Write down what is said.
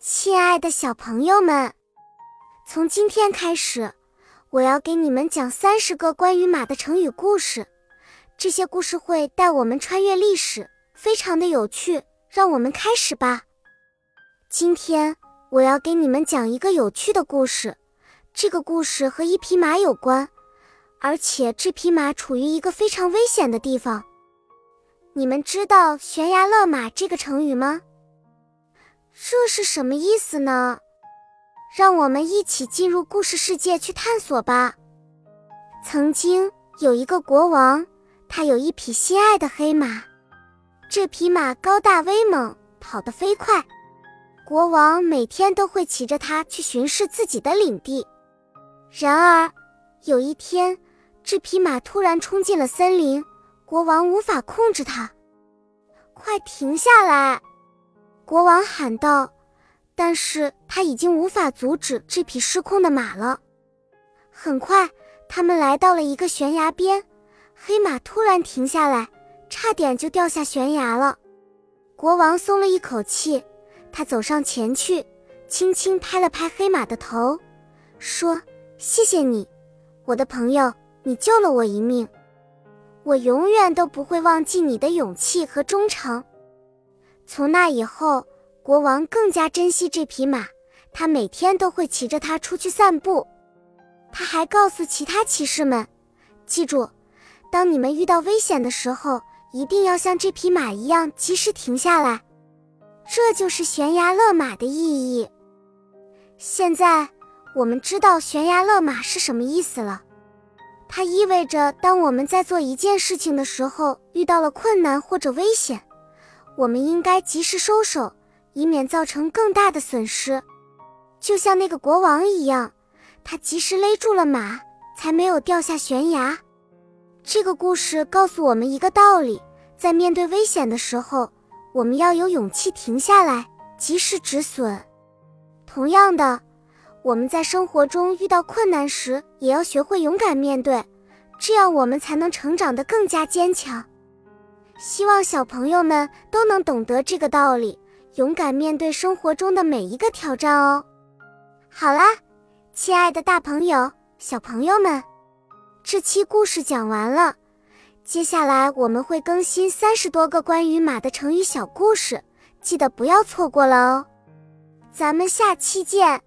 亲爱的小朋友们，从今天开始，我要给你们讲三十个关于马的成语故事。这些故事会带我们穿越历史，非常的有趣。让我们开始吧。今天我要给你们讲一个有趣的故事。这个故事和一匹马有关，而且这匹马处于一个非常危险的地方。你们知道“悬崖勒马”这个成语吗？这是什么意思呢？让我们一起进入故事世界去探索吧。曾经有一个国王，他有一匹心爱的黑马。这匹马高大威猛，跑得飞快。国王每天都会骑着它去巡视自己的领地。然而，有一天，这匹马突然冲进了森林，国王无法控制它。快停下来！国王喊道：“但是他已经无法阻止这匹失控的马了。”很快，他们来到了一个悬崖边，黑马突然停下来，差点就掉下悬崖了。国王松了一口气，他走上前去，轻轻拍了拍黑马的头，说：“谢谢你，我的朋友，你救了我一命，我永远都不会忘记你的勇气和忠诚。”从那以后，国王更加珍惜这匹马，他每天都会骑着它出去散步。他还告诉其他骑士们：“记住，当你们遇到危险的时候，一定要像这匹马一样及时停下来。”这就是悬崖勒马的意义。现在我们知道悬崖勒马是什么意思了。它意味着，当我们在做一件事情的时候遇到了困难或者危险。我们应该及时收手，以免造成更大的损失。就像那个国王一样，他及时勒住了马，才没有掉下悬崖。这个故事告诉我们一个道理：在面对危险的时候，我们要有勇气停下来，及时止损。同样的，我们在生活中遇到困难时，也要学会勇敢面对，这样我们才能成长得更加坚强。希望小朋友们都能懂得这个道理，勇敢面对生活中的每一个挑战哦。好啦，亲爱的大朋友、小朋友们，这期故事讲完了。接下来我们会更新三十多个关于马的成语小故事，记得不要错过了哦。咱们下期见。